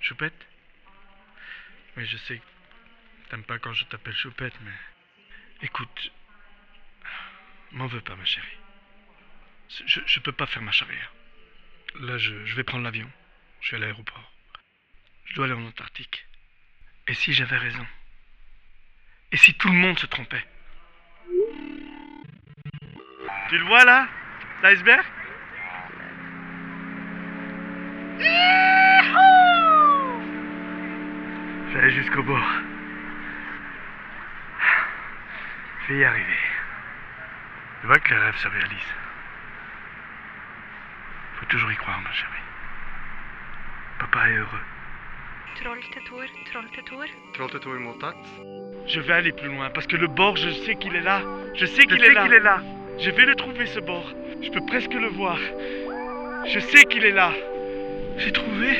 Choupette Oui, je sais que t'aimes pas quand je t'appelle Choupette, mais... Écoute, m'en veux pas, ma chérie. Je, je peux pas faire marche arrière. Là, je, je vais prendre l'avion. Je suis à l'aéroport. Je dois aller en Antarctique. Et si j'avais raison? Et si tout le monde se trompait? Tu le vois là? L'iceberg? J'allais jusqu'au bord. Je vais y arriver. Tu vois que les rêves se réalisent. Faut toujours y croire, ma chérie. Papa est heureux. Je vais aller plus loin parce que le bord, je sais qu'il est là. Je sais qu'il est, là. est là. Je vais le trouver ce bord. Je peux presque le voir. Je sais qu'il est là. J'ai trouvé.